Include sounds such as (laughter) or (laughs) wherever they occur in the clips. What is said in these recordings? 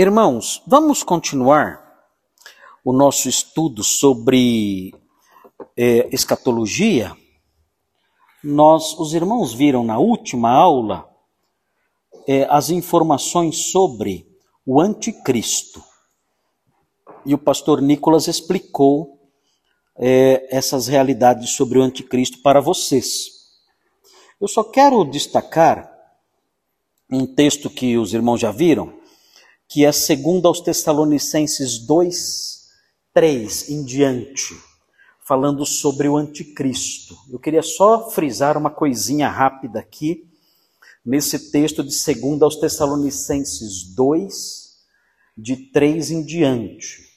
Irmãos, vamos continuar o nosso estudo sobre é, escatologia. Nós, os irmãos viram na última aula é, as informações sobre o anticristo. E o pastor Nicolas explicou é, essas realidades sobre o anticristo para vocês. Eu só quero destacar um texto que os irmãos já viram, que é segundo aos Tessalonicenses 2, 3 em diante, falando sobre o anticristo. Eu queria só frisar uma coisinha rápida aqui, nesse texto de segundo aos Tessalonicenses 2, de 3 em diante.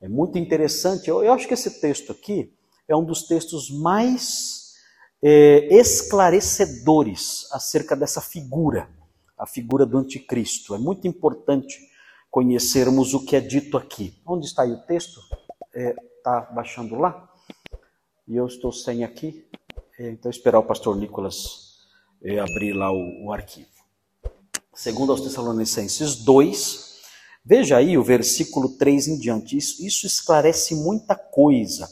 É muito interessante, eu, eu acho que esse texto aqui é um dos textos mais é, esclarecedores acerca dessa figura a figura do anticristo. É muito importante conhecermos o que é dito aqui. Onde está aí o texto? Está é, tá baixando lá? E eu estou sem aqui. É, então, esperar o pastor Nicolas é, abrir lá o, o arquivo. Segundo aos Tessalonicenses 2, veja aí o versículo 3 em diante. Isso, isso esclarece muita coisa.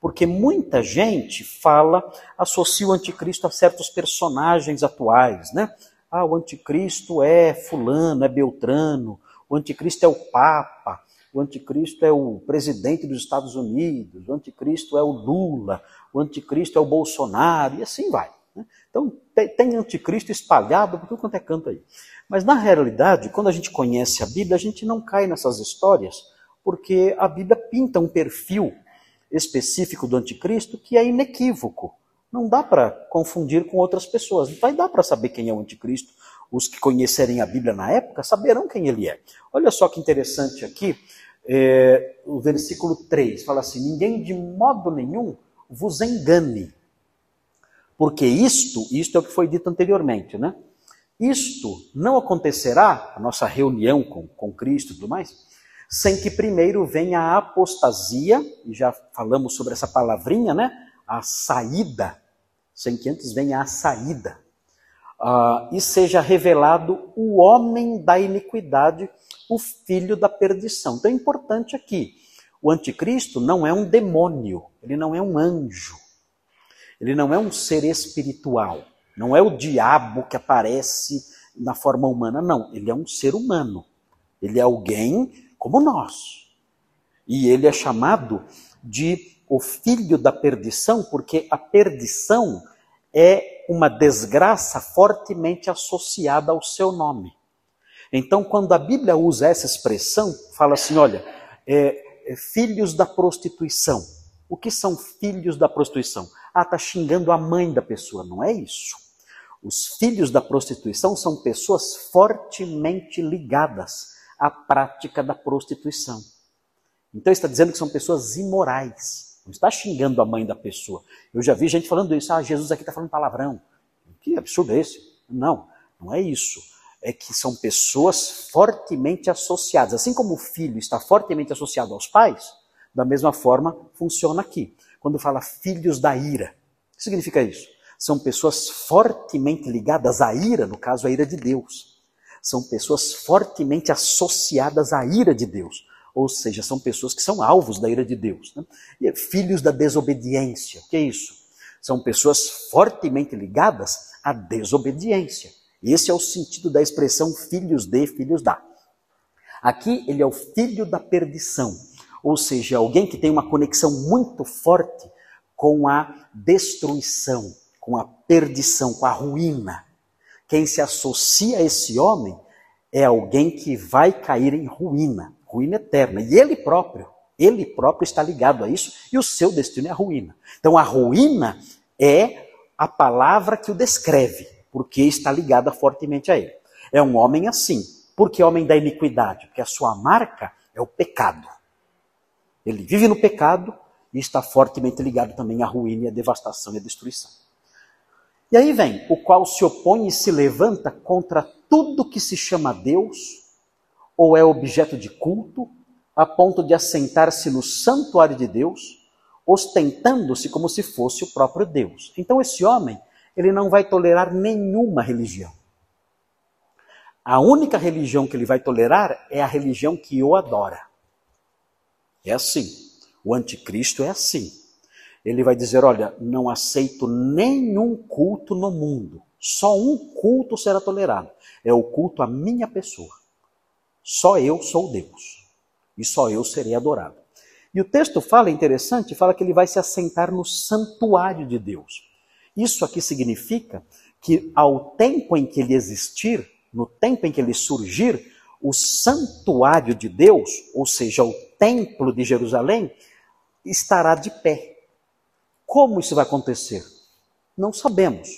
Porque muita gente fala, associa o anticristo a certos personagens atuais, né? Ah, o anticristo é fulano, é Beltrano, o anticristo é o Papa, o anticristo é o presidente dos Estados Unidos, o anticristo é o Lula, o anticristo é o Bolsonaro, e assim vai. Né? Então, tem anticristo espalhado por tudo quanto é canto aí. Mas, na realidade, quando a gente conhece a Bíblia, a gente não cai nessas histórias, porque a Bíblia pinta um perfil específico do anticristo que é inequívoco. Não dá para confundir com outras pessoas. Vai dar para saber quem é o anticristo. Os que conhecerem a Bíblia na época saberão quem ele é. Olha só que interessante aqui, é, o versículo 3 fala assim: Ninguém de modo nenhum vos engane. Porque isto, isto é o que foi dito anteriormente, né? Isto não acontecerá, a nossa reunião com, com Cristo e tudo mais, sem que primeiro venha a apostasia, e já falamos sobre essa palavrinha, né? A saída sem que antes venha a saída, uh, e seja revelado o homem da iniquidade, o filho da perdição. Então é importante aqui: o anticristo não é um demônio, ele não é um anjo, ele não é um ser espiritual, não é o diabo que aparece na forma humana, não, ele é um ser humano, ele é alguém como nós. E ele é chamado de o filho da perdição, porque a perdição é uma desgraça fortemente associada ao seu nome. Então, quando a Bíblia usa essa expressão, fala assim: olha, é, é, filhos da prostituição. O que são filhos da prostituição? Ah, está xingando a mãe da pessoa. Não é isso. Os filhos da prostituição são pessoas fortemente ligadas à prática da prostituição. Então, está dizendo que são pessoas imorais. Não está xingando a mãe da pessoa. Eu já vi gente falando isso. Ah, Jesus aqui está falando palavrão. Que absurdo é esse? Não, não é isso. É que são pessoas fortemente associadas. Assim como o filho está fortemente associado aos pais, da mesma forma funciona aqui. Quando fala filhos da ira, o que significa isso? São pessoas fortemente ligadas à ira, no caso, a ira de Deus. São pessoas fortemente associadas à ira de Deus. Ou seja, são pessoas que são alvos da ira de Deus. Né? E filhos da desobediência. O que é isso? São pessoas fortemente ligadas à desobediência. Esse é o sentido da expressão filhos de, filhos da. Aqui ele é o filho da perdição, ou seja, alguém que tem uma conexão muito forte com a destruição, com a perdição, com a ruína. Quem se associa a esse homem é alguém que vai cair em ruína ruína eterna. E ele próprio, ele próprio está ligado a isso e o seu destino é a ruína. Então a ruína é a palavra que o descreve, porque está ligada fortemente a ele. É um homem assim. Por que homem da iniquidade? Porque a sua marca é o pecado. Ele vive no pecado e está fortemente ligado também à ruína, à devastação e à destruição. E aí vem o qual se opõe e se levanta contra tudo que se chama Deus ou é objeto de culto, a ponto de assentar-se no santuário de Deus, ostentando-se como se fosse o próprio Deus. Então esse homem, ele não vai tolerar nenhuma religião. A única religião que ele vai tolerar é a religião que o adora. É assim. O anticristo é assim. Ele vai dizer: Olha, não aceito nenhum culto no mundo. Só um culto será tolerado. É o culto à minha pessoa. Só eu sou Deus. E só eu serei adorado. E o texto fala, interessante, fala que ele vai se assentar no santuário de Deus. Isso aqui significa que ao tempo em que ele existir, no tempo em que ele surgir, o santuário de Deus, ou seja, o templo de Jerusalém, estará de pé. Como isso vai acontecer? Não sabemos.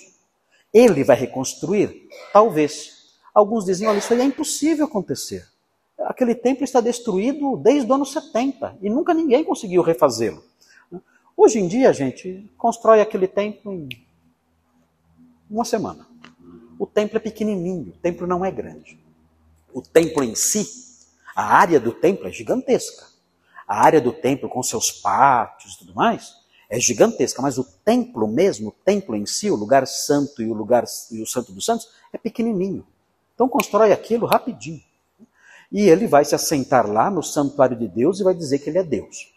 Ele vai reconstruir? Talvez. Alguns dizem: olha, isso aí é impossível acontecer. Aquele templo está destruído desde o ano 70 e nunca ninguém conseguiu refazê-lo. Hoje em dia, a gente constrói aquele templo em uma semana. O templo é pequenininho, o templo não é grande. O templo em si, a área do templo é gigantesca. A área do templo com seus pátios e tudo mais é gigantesca, mas o templo mesmo, o templo em si, o lugar santo e o lugar e o santo dos santos é pequenininho. Então constrói aquilo rapidinho. E ele vai se assentar lá no santuário de Deus e vai dizer que ele é Deus.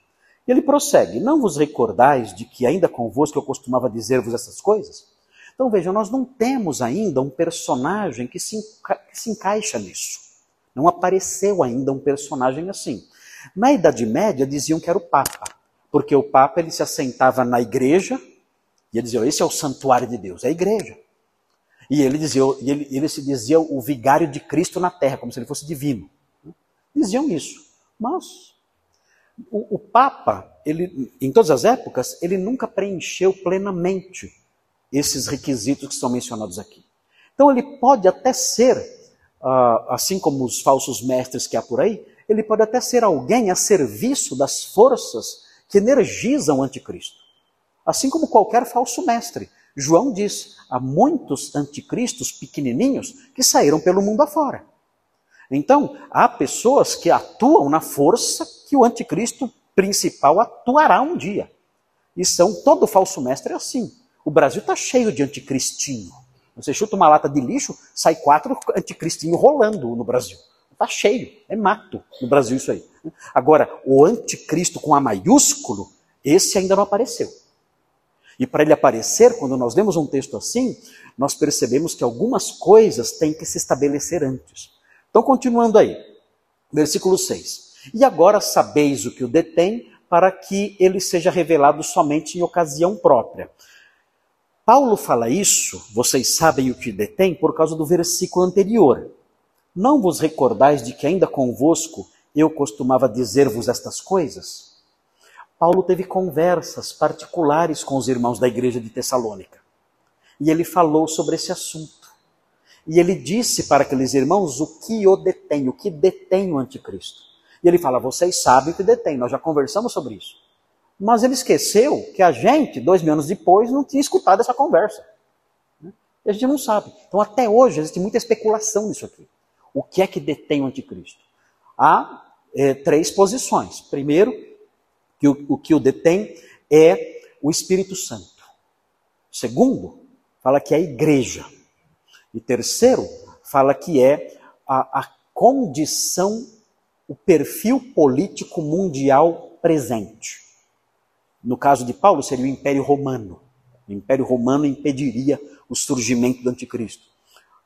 E ele prossegue: Não vos recordais de que ainda convosco eu costumava dizer-vos essas coisas? Então vejam, nós não temos ainda um personagem que se, enca que se encaixa nisso. Não apareceu ainda um personagem assim. Na Idade Média diziam que era o Papa, porque o Papa ele se assentava na igreja e ele dizia: esse é o santuário de Deus, é a igreja. E ele, dizia, ele, ele se dizia o vigário de Cristo na terra, como se ele fosse divino. Diziam isso. Mas o, o Papa, ele, em todas as épocas, ele nunca preencheu plenamente esses requisitos que são mencionados aqui. Então ele pode até ser, uh, assim como os falsos mestres que há por aí, ele pode até ser alguém a serviço das forças que energizam o anticristo. Assim como qualquer falso mestre. João diz: há muitos anticristos pequenininhos que saíram pelo mundo afora. Então, há pessoas que atuam na força que o anticristo principal atuará um dia. E são todo falso mestre é assim. O Brasil está cheio de anticristinho. Você chuta uma lata de lixo, sai quatro anticristinhos rolando no Brasil. Está cheio, é mato no Brasil isso aí. Agora, o anticristo com A maiúsculo, esse ainda não apareceu. E para ele aparecer, quando nós lemos um texto assim, nós percebemos que algumas coisas têm que se estabelecer antes. Então, continuando aí, versículo 6. E agora sabeis o que o detém, para que ele seja revelado somente em ocasião própria. Paulo fala isso, vocês sabem o que detém, por causa do versículo anterior. Não vos recordais de que ainda convosco eu costumava dizer-vos estas coisas? Paulo teve conversas particulares com os irmãos da igreja de Tessalônica. E ele falou sobre esse assunto. E ele disse para aqueles irmãos o que o detém, o que detém o anticristo. E ele fala: vocês sabem o que detém, nós já conversamos sobre isso. Mas ele esqueceu que a gente, dois mil anos depois, não tinha escutado essa conversa. E a gente não sabe. Então, até hoje, existe muita especulação nisso aqui. O que é que detém o anticristo? Há é, três posições. Primeiro, que o, o que o detém é o Espírito Santo. Segundo, fala que é a igreja. E terceiro, fala que é a, a condição, o perfil político mundial presente. No caso de Paulo, seria o Império Romano. O Império Romano impediria o surgimento do anticristo.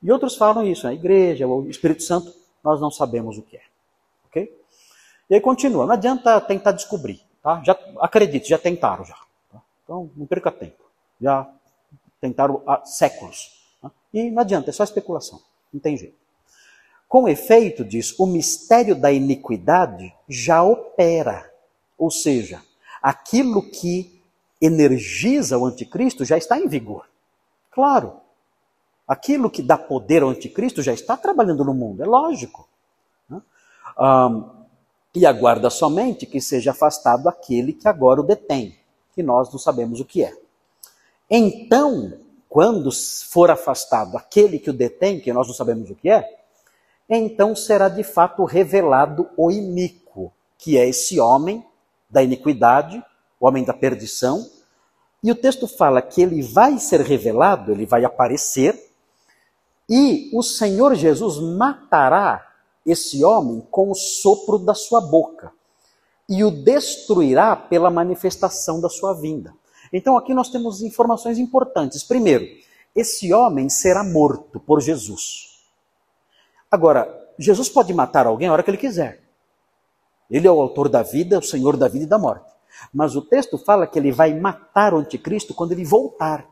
E outros falam isso, a igreja, o Espírito Santo, nós não sabemos o que é. Ok? E aí continua, não adianta tentar descobrir, tá? Já, acredite, já tentaram já. Tá? Então, não perca tempo. Já tentaram há séculos. E não adianta, é só especulação, não tem jeito. Com efeito, diz, o mistério da iniquidade já opera. Ou seja, aquilo que energiza o anticristo já está em vigor. Claro, aquilo que dá poder ao anticristo já está trabalhando no mundo, é lógico. Né? Um, e aguarda somente que seja afastado aquele que agora o detém, que nós não sabemos o que é. Então, quando for afastado aquele que o detém, que nós não sabemos o que é, então será de fato revelado o iníquo, que é esse homem da iniquidade, o homem da perdição. E o texto fala que ele vai ser revelado, ele vai aparecer E o Senhor Jesus matará esse homem com o sopro da sua boca e o destruirá pela manifestação da sua vinda. Então aqui nós temos informações importantes. Primeiro, esse homem será morto por Jesus. Agora, Jesus pode matar alguém a hora que ele quiser. Ele é o autor da vida, o Senhor da vida e da morte. Mas o texto fala que ele vai matar o anticristo quando ele voltar.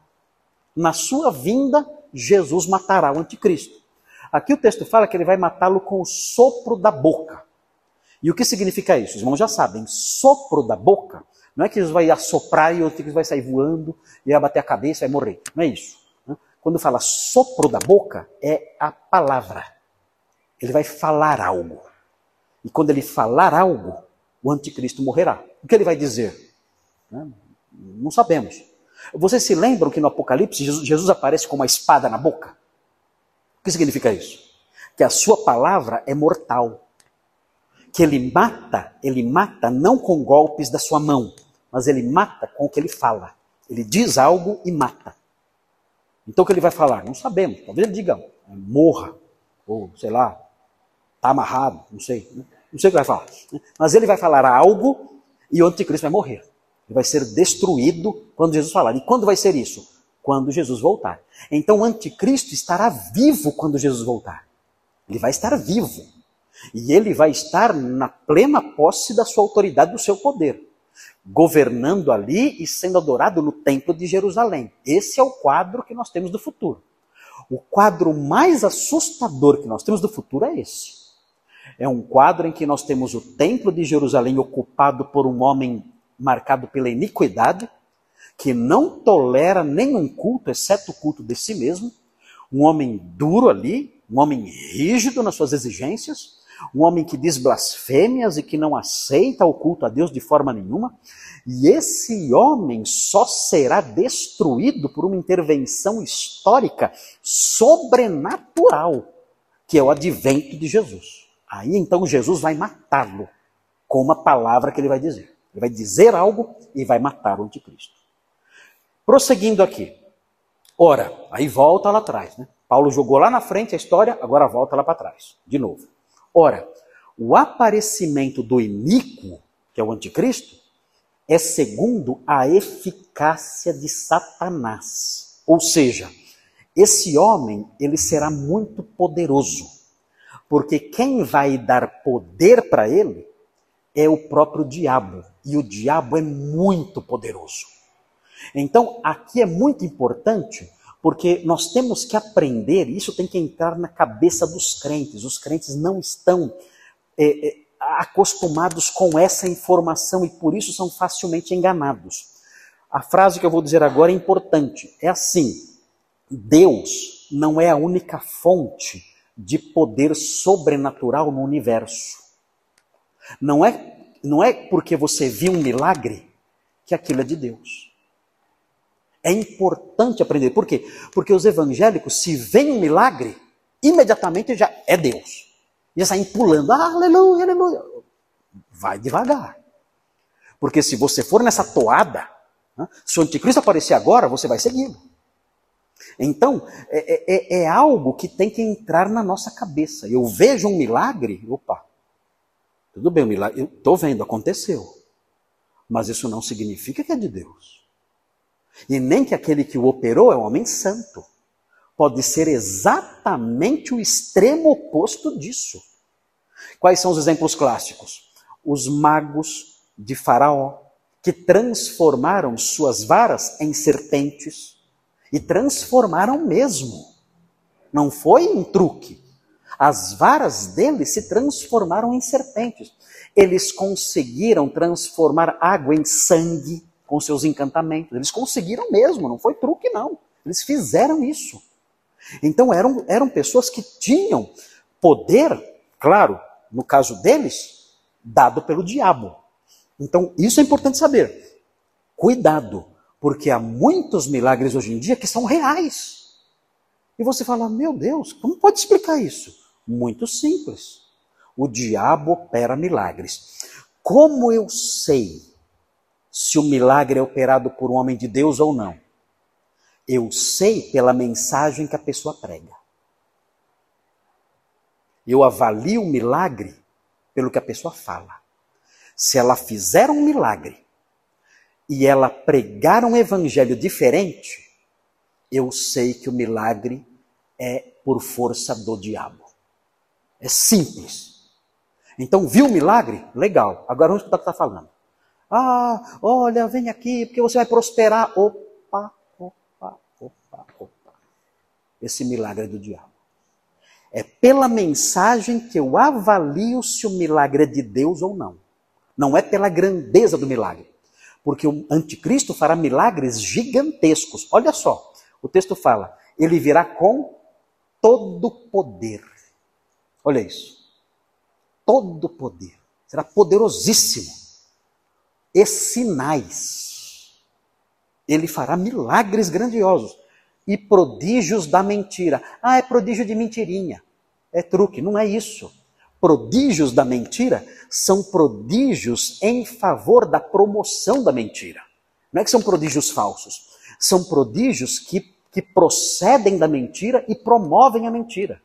Na sua vinda, Jesus matará o anticristo. Aqui o texto fala que ele vai matá-lo com o sopro da boca. E o que significa isso? Os irmãos já sabem, sopro da boca não é que Jesus vai assoprar e o anticristo vai sair voando e vai bater a cabeça e vai morrer. Não é isso. Né? Quando fala sopro da boca, é a palavra. Ele vai falar algo. E quando ele falar algo, o anticristo morrerá. O que ele vai dizer? Né? Não sabemos. Vocês se lembram que no Apocalipse Jesus aparece com uma espada na boca? O que significa isso? Que a sua palavra é mortal. Que ele mata, ele mata não com golpes da sua mão, mas ele mata com o que ele fala. Ele diz algo e mata. Então o que ele vai falar? Não sabemos. Talvez ele diga, morra, ou sei lá, está amarrado, não sei. Né? Não sei o que vai falar. Mas ele vai falar algo e o anticristo vai morrer. Ele vai ser destruído quando Jesus falar. E quando vai ser isso? Quando Jesus voltar. Então o anticristo estará vivo quando Jesus voltar. Ele vai estar vivo. E ele vai estar na plena posse da sua autoridade, do seu poder. Governando ali e sendo adorado no templo de Jerusalém. Esse é o quadro que nós temos do futuro. O quadro mais assustador que nós temos do futuro é esse. É um quadro em que nós temos o templo de Jerusalém ocupado por um homem marcado pela iniquidade, que não tolera nenhum culto, exceto o culto de si mesmo, um homem duro ali, um homem rígido nas suas exigências, um homem que diz blasfêmias e que não aceita o culto a Deus de forma nenhuma. E esse homem só será destruído por uma intervenção histórica sobrenatural, que é o advento de Jesus. Aí então Jesus vai matá-lo com uma palavra que ele vai dizer. Ele vai dizer algo e vai matar o anticristo. Prosseguindo aqui. Ora, aí volta lá atrás, né? Paulo jogou lá na frente a história, agora volta lá para trás, de novo. Ora, o aparecimento do iníquo, que é o anticristo, é segundo a eficácia de Satanás. Ou seja, esse homem, ele será muito poderoso. Porque quem vai dar poder para ele é o próprio diabo. E o diabo é muito poderoso. Então, aqui é muito importante, porque nós temos que aprender, isso tem que entrar na cabeça dos crentes. Os crentes não estão é, é, acostumados com essa informação e por isso são facilmente enganados. A frase que eu vou dizer agora é importante. É assim: Deus não é a única fonte de poder sobrenatural no universo. Não é, não é porque você viu um milagre que aquilo é de Deus. É importante aprender. Por quê? Porque os evangélicos, se vem um milagre, imediatamente já é Deus. Já saem pulando, ah, aleluia, aleluia. Vai devagar. Porque se você for nessa toada, né, se o anticristo aparecer agora, você vai segui-lo. Então, é, é, é, algo que tem que entrar na nossa cabeça. Eu vejo um milagre, opa, tudo bem, o milagre, eu estou vendo, aconteceu. Mas isso não significa que é de Deus. E nem que aquele que o operou é um homem santo. Pode ser exatamente o extremo oposto disso. Quais são os exemplos clássicos? Os magos de Faraó, que transformaram suas varas em serpentes e transformaram mesmo. Não foi um truque. As varas deles se transformaram em serpentes. Eles conseguiram transformar água em sangue com seus encantamentos. Eles conseguiram mesmo, não foi truque, não. Eles fizeram isso. Então eram, eram pessoas que tinham poder, claro, no caso deles, dado pelo diabo. Então isso é importante saber. Cuidado, porque há muitos milagres hoje em dia que são reais. E você fala, meu Deus, como pode explicar isso? Muito simples. O diabo opera milagres. Como eu sei se o milagre é operado por um homem de Deus ou não? Eu sei pela mensagem que a pessoa prega. Eu avalio o milagre pelo que a pessoa fala. Se ela fizer um milagre e ela pregar um evangelho diferente, eu sei que o milagre é por força do diabo. É simples. Então, viu o milagre? Legal. Agora vamos escutar o que está falando. Ah, olha, vem aqui, porque você vai prosperar. Opa, opa, opa, opa. Esse milagre é do diabo. É pela mensagem que eu avalio se o milagre é de Deus ou não. Não é pela grandeza do milagre. Porque o anticristo fará milagres gigantescos. Olha só, o texto fala: ele virá com todo poder. Olha isso. Todo poder. Será poderosíssimo. E sinais. Ele fará milagres grandiosos e prodígios da mentira. Ah, é prodígio de mentirinha. É truque, não é isso. Prodígios da mentira são prodígios em favor da promoção da mentira. Não é que são prodígios falsos. São prodígios que, que procedem da mentira e promovem a mentira.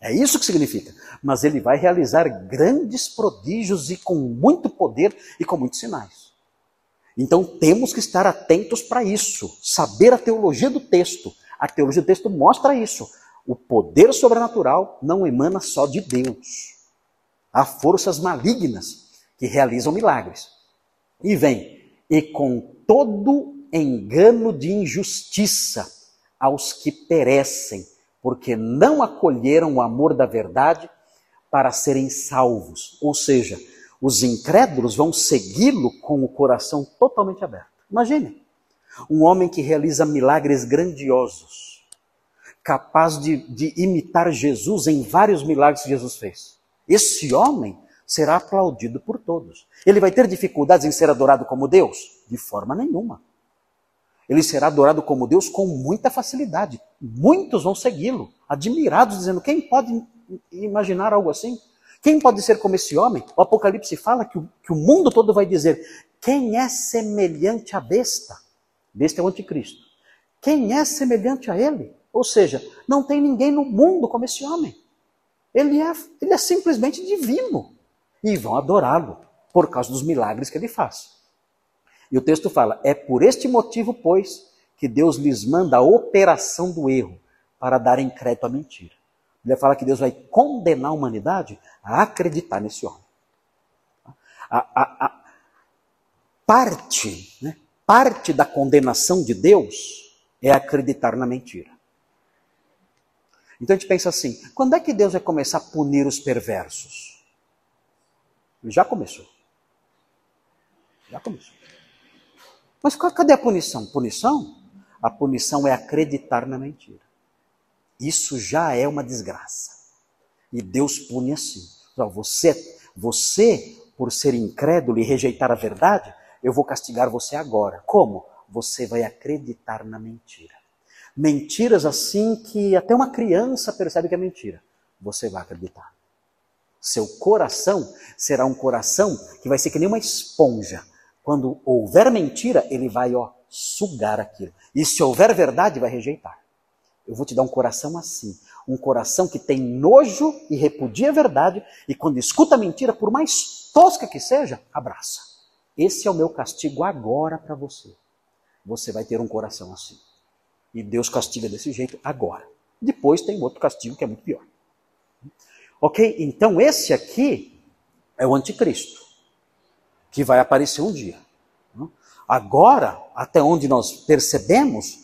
É isso que significa. Mas ele vai realizar grandes prodígios e com muito poder e com muitos sinais. Então temos que estar atentos para isso, saber a teologia do texto. A teologia do texto mostra isso. O poder sobrenatural não emana só de Deus. Há forças malignas que realizam milagres. E vem, e com todo engano de injustiça aos que perecem, porque não acolheram o amor da verdade para serem salvos. Ou seja, os incrédulos vão segui-lo com o coração totalmente aberto. Imagine, um homem que realiza milagres grandiosos, capaz de, de imitar Jesus em vários milagres que Jesus fez. Esse homem será aplaudido por todos. Ele vai ter dificuldades em ser adorado como Deus? De forma nenhuma. Ele será adorado como Deus com muita facilidade. Muitos vão segui-lo, admirados, dizendo: quem pode imaginar algo assim? Quem pode ser como esse homem? O Apocalipse fala que o, que o mundo todo vai dizer: quem é semelhante à besta? Besta é o anticristo. Quem é semelhante a ele? Ou seja, não tem ninguém no mundo como esse homem. Ele é, ele é simplesmente divino. E vão adorá-lo por causa dos milagres que ele faz. E o texto fala: é por este motivo, pois, que Deus lhes manda a operação do erro para darem crédito à mentira. Ele fala que Deus vai condenar a humanidade a acreditar nesse homem. A, a, a parte, né, parte da condenação de Deus é acreditar na mentira. Então a gente pensa assim: quando é que Deus vai começar a punir os perversos? Ele já começou. Já começou. Mas cadê a punição? Punição? A punição é acreditar na mentira. Isso já é uma desgraça. E Deus pune assim. Você, você, por ser incrédulo e rejeitar a verdade, eu vou castigar você agora. Como? Você vai acreditar na mentira. Mentiras assim que até uma criança percebe que é mentira. Você vai acreditar. Seu coração será um coração que vai ser que nem uma esponja. Quando houver mentira, ele vai ó, sugar aquilo. E se houver verdade, vai rejeitar. Eu vou te dar um coração assim. Um coração que tem nojo e repudia a verdade, e quando escuta a mentira, por mais tosca que seja, abraça. Esse é o meu castigo agora para você. Você vai ter um coração assim. E Deus castiga desse jeito agora. Depois tem outro castigo que é muito pior. Ok? Então esse aqui é o anticristo, que vai aparecer um dia. Agora, até onde nós percebemos,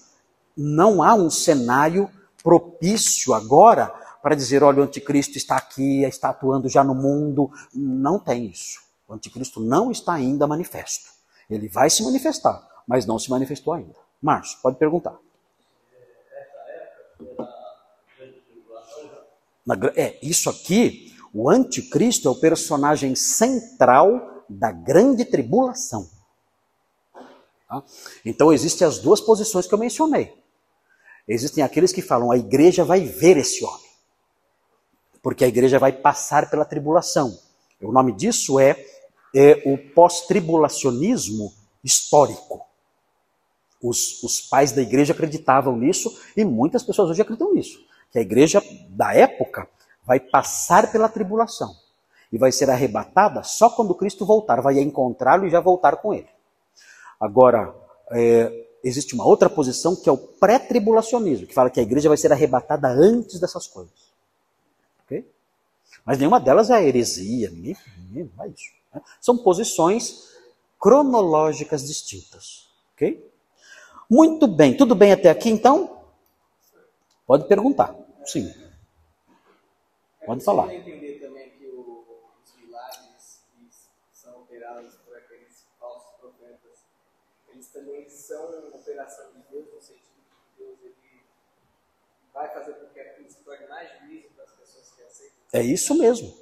não há um cenário propício agora para dizer, olha, o anticristo está aqui, está atuando já no mundo. Não tem isso. O anticristo não está ainda manifesto. Ele vai se manifestar, mas não se manifestou ainda. Márcio, pode perguntar. É, isso aqui, o anticristo é o personagem central da grande tribulação. Tá? Então existem as duas posições que eu mencionei. Existem aqueles que falam a igreja vai ver esse homem, porque a igreja vai passar pela tribulação. O nome disso é, é o pós-tribulacionismo histórico. Os, os pais da igreja acreditavam nisso e muitas pessoas hoje acreditam nisso. Que a igreja da época vai passar pela tribulação e vai ser arrebatada só quando Cristo voltar, vai encontrá-lo e já voltar com ele. Agora, é, existe uma outra posição que é o pré-tribulacionismo, que fala que a igreja vai ser arrebatada antes dessas coisas. Okay? Mas nenhuma delas é heresia, ninguém, ninguém vai isso. Né? São posições cronológicas distintas. Ok? Muito bem, tudo bem até aqui então? Pode perguntar. Sim. Pode falar. Vai fazer com que aquilo se torne mais juízo para as pessoas que aceitam. É isso mesmo.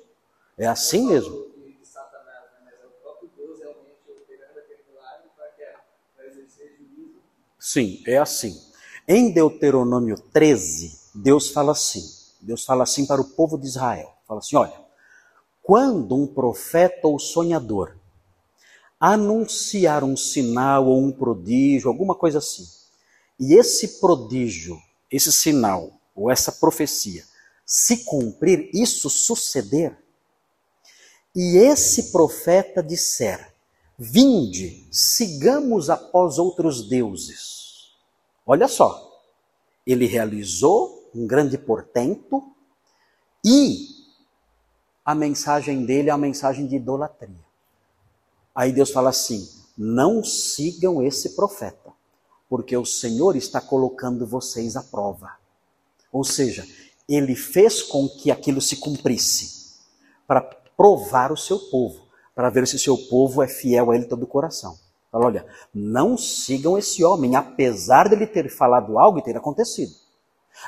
É assim mesmo. De Satanás, né? mas é o próprio Deus realmente operando aquele milagre para exercer juízo. Sim, é assim. Em Deuteronômio 13, Deus fala assim. Deus fala assim para o povo de Israel. Fala assim, olha, quando um profeta ou sonhador anunciar um sinal ou um prodígio, alguma coisa assim, e esse prodígio esse sinal ou essa profecia se cumprir, isso suceder, e esse profeta disser: Vinde, sigamos após outros deuses. Olha só, ele realizou um grande portento e a mensagem dele é a mensagem de idolatria. Aí Deus fala assim: não sigam esse profeta porque o Senhor está colocando vocês à prova. Ou seja, ele fez com que aquilo se cumprisse para provar o seu povo, para ver se o seu povo é fiel a ele todo o coração. Fala, olha, não sigam esse homem, apesar dele ter falado algo e ter acontecido.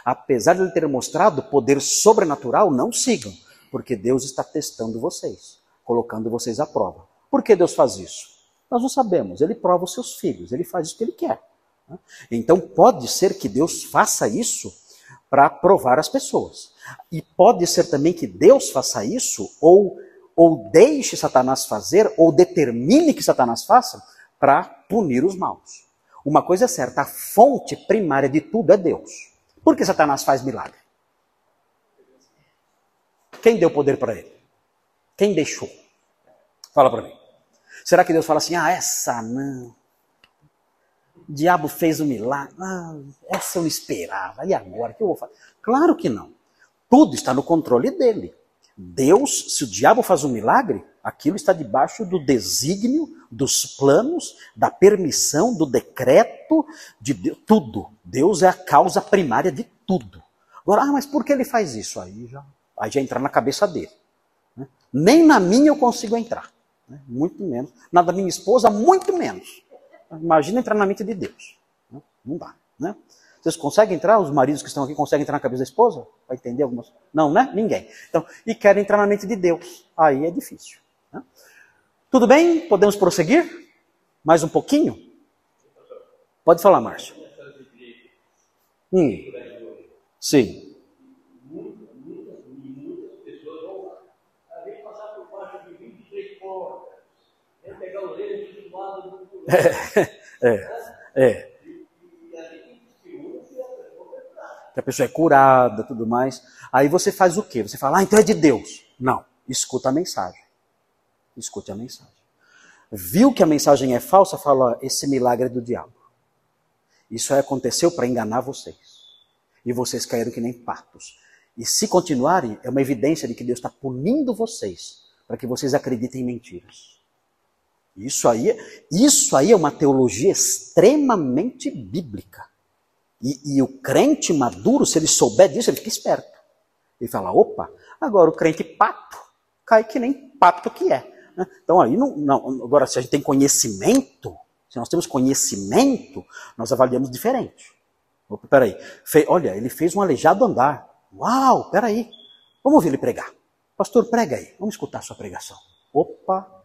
Apesar de ele ter mostrado poder sobrenatural, não sigam, porque Deus está testando vocês, colocando vocês à prova. Por que Deus faz isso? Nós não sabemos. Ele prova os seus filhos, ele faz o que ele quer. Então pode ser que Deus faça isso para provar as pessoas. E pode ser também que Deus faça isso ou ou deixe Satanás fazer ou determine que Satanás faça para punir os maus. Uma coisa é certa, a fonte primária de tudo é Deus. Por que Satanás faz milagre? Quem deu poder para ele? Quem deixou? Fala para mim. Será que Deus fala assim: "Ah, essa não. O diabo fez o um milagre. Ah, essa eu não esperava. E agora? O que eu vou fazer? Claro que não. Tudo está no controle dele. Deus, se o diabo faz um milagre, aquilo está debaixo do desígnio, dos planos, da permissão, do decreto, de Deus, tudo. Deus é a causa primária de tudo. Agora, ah, mas por que ele faz isso? Aí já, aí já entrar na cabeça dele. Né? Nem na minha eu consigo entrar. Né? Muito menos. Na da minha esposa, muito menos. Imagina entrar na mente de Deus. Não dá, né? Vocês conseguem entrar? Os maridos que estão aqui conseguem entrar na cabeça da esposa? Vai entender algumas? Não, né? Ninguém. Então, e querem entrar na mente de Deus. Aí é difícil. Né? Tudo bem? Podemos prosseguir? Mais um pouquinho? Pode falar, Márcio. Hum. Sim. (laughs) É, é, é. Que a pessoa é curada, tudo mais. Aí você faz o quê? Você fala, ah, então é de Deus. Não, escuta a mensagem. Escute a mensagem. Viu que a mensagem é falsa? Fala, esse milagre é do diabo. Isso aí aconteceu para enganar vocês. E vocês caíram que nem patos. E se continuarem, é uma evidência de que Deus está punindo vocês para que vocês acreditem em mentiras. Isso aí, isso aí é uma teologia extremamente bíblica. E, e, o crente maduro, se ele souber disso, ele fica esperto. Ele fala: opa, agora o crente pato cai que nem pato que é. Né? Então aí não, não. Agora, se a gente tem conhecimento, se nós temos conhecimento, nós avaliamos diferente. Opa, peraí. Fe, olha, ele fez um aleijado andar. Uau, peraí. Vamos ouvir ele pregar. Pastor, prega aí. Vamos escutar a sua pregação. Opa,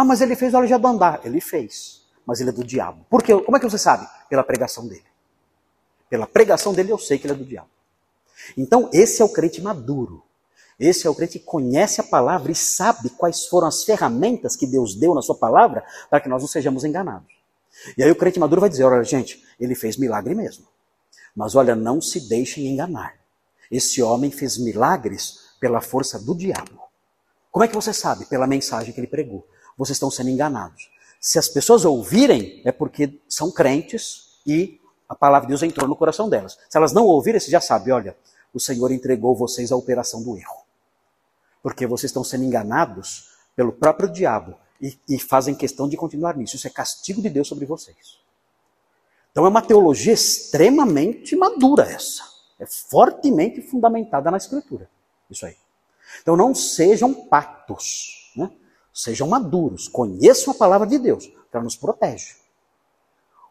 ah, mas ele fez o aleijado andar. Ele fez. Mas ele é do diabo. Por quê? Como é que você sabe? Pela pregação dele. Pela pregação dele eu sei que ele é do diabo. Então, esse é o crente maduro. Esse é o crente que conhece a palavra e sabe quais foram as ferramentas que Deus deu na sua palavra para que nós não sejamos enganados. E aí o crente maduro vai dizer: olha, gente, ele fez milagre mesmo. Mas olha, não se deixem enganar. Esse homem fez milagres pela força do diabo. Como é que você sabe? Pela mensagem que ele pregou. Vocês estão sendo enganados. Se as pessoas ouvirem, é porque são crentes e a palavra de Deus entrou no coração delas. Se elas não ouvirem, você já sabe, olha, o Senhor entregou vocês à operação do erro. Porque vocês estão sendo enganados pelo próprio diabo e, e fazem questão de continuar nisso. Isso é castigo de Deus sobre vocês. Então é uma teologia extremamente madura essa. É fortemente fundamentada na Escritura. Isso aí. Então não sejam patos, né? Sejam maduros, conheçam a palavra de Deus, que ela nos protege.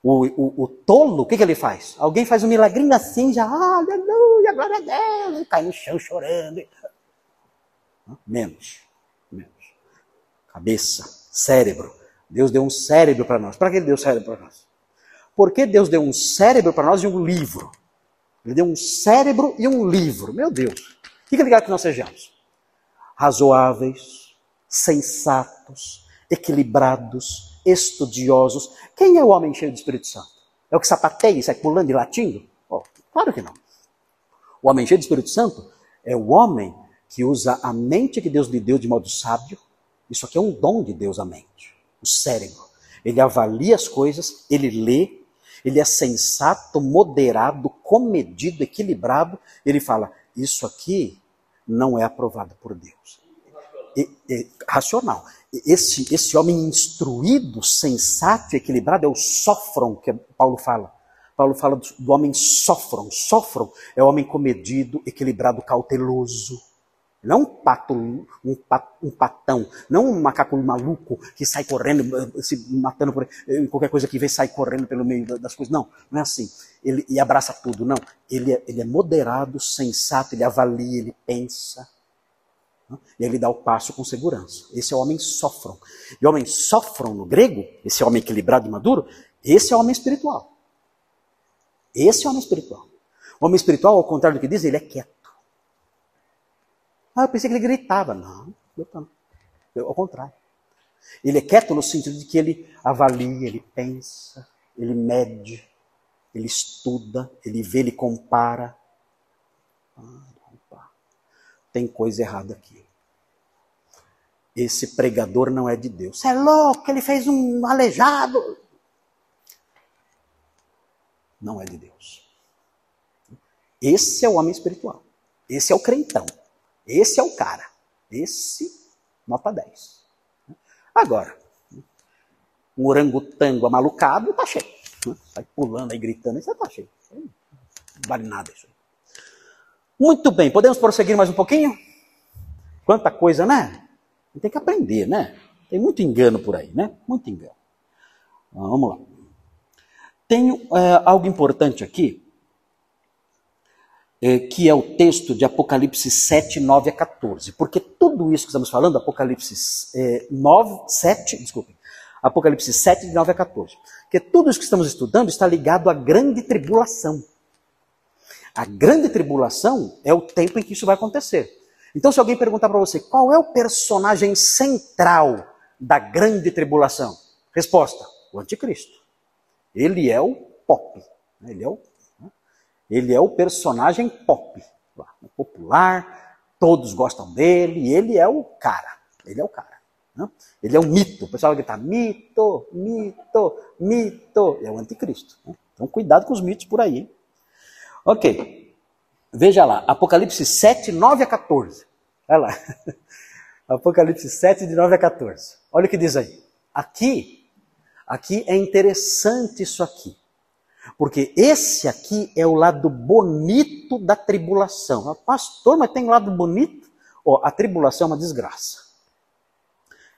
O, o, o tolo, o que, que ele faz? Alguém faz um milagrinho assim, já, aleluia, glória a Deus, e cai no chão chorando. Menos, menos. Cabeça, cérebro. Deus deu um cérebro para nós. Para que ele deu cérebro para nós? Porque Deus deu um cérebro para nós e um livro. Ele deu um cérebro e um livro. Meu Deus. O que ele quer que nós sejamos? Razoáveis, sensatos, equilibrados, estudiosos. Quem é o homem cheio do Espírito Santo? É o que sapateia sai pulando e latindo? Oh, claro que não. O homem cheio do Espírito Santo é o homem que usa a mente que Deus lhe deu de modo sábio. Isso aqui é um dom de Deus, a mente, o cérebro. Ele avalia as coisas, ele lê, ele é sensato, moderado, comedido, equilibrado. Ele fala: Isso aqui não é aprovado por Deus. Racional. Esse, esse homem instruído, sensato e equilibrado é o sofron que Paulo fala. Paulo fala do, do homem sofron. Sofron é o homem comedido, equilibrado, cauteloso. Não um pato, um, pat, um patão, não um macaco maluco que sai correndo, se matando por qualquer coisa que vê, sai correndo pelo meio das coisas. Não, não é assim. Ele e abraça tudo, não. Ele é, ele é moderado, sensato, ele avalia, ele pensa. E ele dá o passo com segurança. Esse é o homem sofron. E o homem sofron no grego, esse homem equilibrado e maduro, esse é o homem espiritual. Esse é o homem espiritual. O homem espiritual, ao contrário do que diz, ele é quieto. Ah, eu pensei que ele gritava. Não, não. Ao contrário. Ele é quieto no sentido de que ele avalia, ele pensa, ele mede, ele estuda, ele vê, ele compara. Tem coisa errada aqui. Esse pregador não é de Deus. Você é louco, ele fez um aleijado. Não é de Deus. Esse é o homem espiritual. Esse é o crentão. Esse é o cara. Esse, nota 10. Agora, um orangotango amalucado tá cheio. Sai pulando aí, gritando, isso tá cheio. Não vale nada isso aí. Muito bem, podemos prosseguir mais um pouquinho? Quanta coisa, né? Tem que aprender, né? Tem muito engano por aí, né? Muito engano. Vamos lá. Tenho é, algo importante aqui é, que é o texto de Apocalipse 7, 9 a 14. Porque tudo isso que estamos falando, Apocalipse é, 9, 7, desculpe, Apocalipse 7, de 9 a 14. Porque tudo isso que estamos estudando está ligado à grande tribulação. A grande tribulação é o tempo em que isso vai acontecer. Então, se alguém perguntar para você qual é o personagem central da grande tribulação, resposta: o anticristo. Ele é o pop. Ele é o ele é o personagem pop, popular, todos gostam dele, ele é o cara. Ele é o cara. Né? Ele é um mito. O pessoal grita mito, mito, mito. É o anticristo. Né? Então cuidado com os mitos por aí. Ok. Veja lá, Apocalipse 7, 9 a 14. Olha lá. (laughs) Apocalipse 7, de 9 a 14. Olha o que diz aí. Aqui, aqui é interessante isso aqui. Porque esse aqui é o lado bonito da tribulação. Pastor, mas tem lado bonito? Oh, a tribulação é uma desgraça.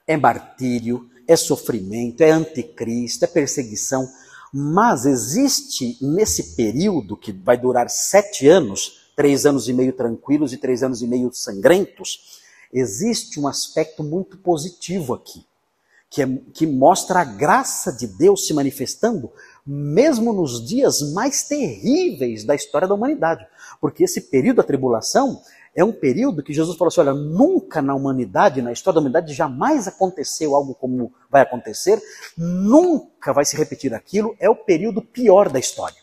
É martírio, é sofrimento, é anticristo, é perseguição. Mas existe nesse período, que vai durar sete anos, três anos e meio tranquilos e três anos e meio sangrentos, existe um aspecto muito positivo aqui, que, é, que mostra a graça de Deus se manifestando mesmo nos dias mais terríveis da história da humanidade. Porque esse período da tribulação é um período que Jesus falou assim: olha, nunca na humanidade, na história da humanidade, jamais aconteceu algo como vai acontecer, nunca vai se repetir aquilo, é o período pior da história.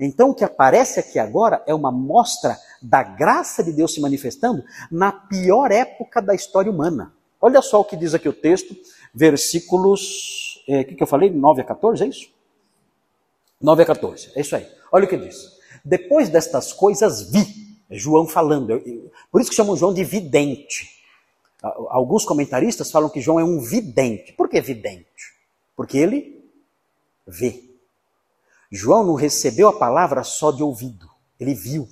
Então, o que aparece aqui agora é uma mostra da graça de Deus se manifestando na pior época da história humana. Olha só o que diz aqui o texto, versículos. O é, que, que eu falei? 9 a 14, é isso? 9 a 14, é isso aí. Olha o que diz. Depois destas coisas vi, é João falando, por isso que chamam João de vidente. Alguns comentaristas falam que João é um vidente. Por que vidente? Porque ele vê. João não recebeu a palavra só de ouvido, ele viu.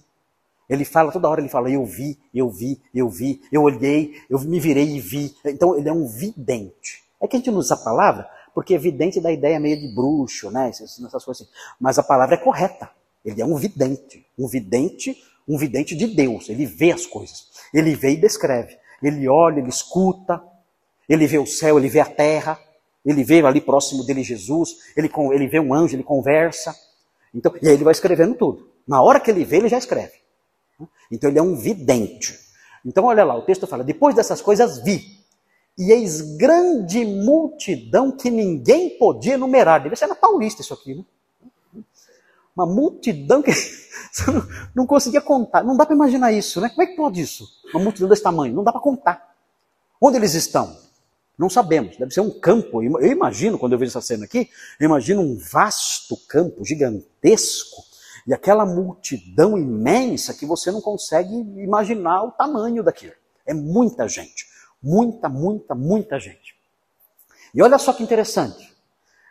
Ele fala toda hora, ele fala, eu vi, eu vi, eu vi, eu olhei, eu me virei e vi. Então ele é um vidente. É que a gente não usa a palavra, porque vidente dá ideia meio de bruxo, né? Essas, essas coisas assim. Mas a palavra é correta. Ele é um vidente. Um vidente, um vidente de Deus. Ele vê as coisas. Ele vê e descreve. Ele olha, ele escuta, ele vê o céu, ele vê a terra. Ele vê ali próximo dele Jesus, ele, ele vê um anjo, ele conversa. Então, e aí ele vai escrevendo tudo. Na hora que ele vê, ele já escreve. Então ele é um vidente. Então olha lá, o texto fala: depois dessas coisas vi, e eis grande multidão que ninguém podia enumerar. Deve ser na Paulista isso aqui, né? Uma multidão que (laughs) não conseguia contar. Não dá para imaginar isso, né? Como é que pode isso? Uma multidão desse tamanho. Não dá para contar. Onde eles estão? Não sabemos, deve ser um campo. Eu imagino, quando eu vejo essa cena aqui, eu imagino um vasto campo gigantesco e aquela multidão imensa que você não consegue imaginar o tamanho daquilo. É muita gente. Muita, muita, muita gente. E olha só que interessante.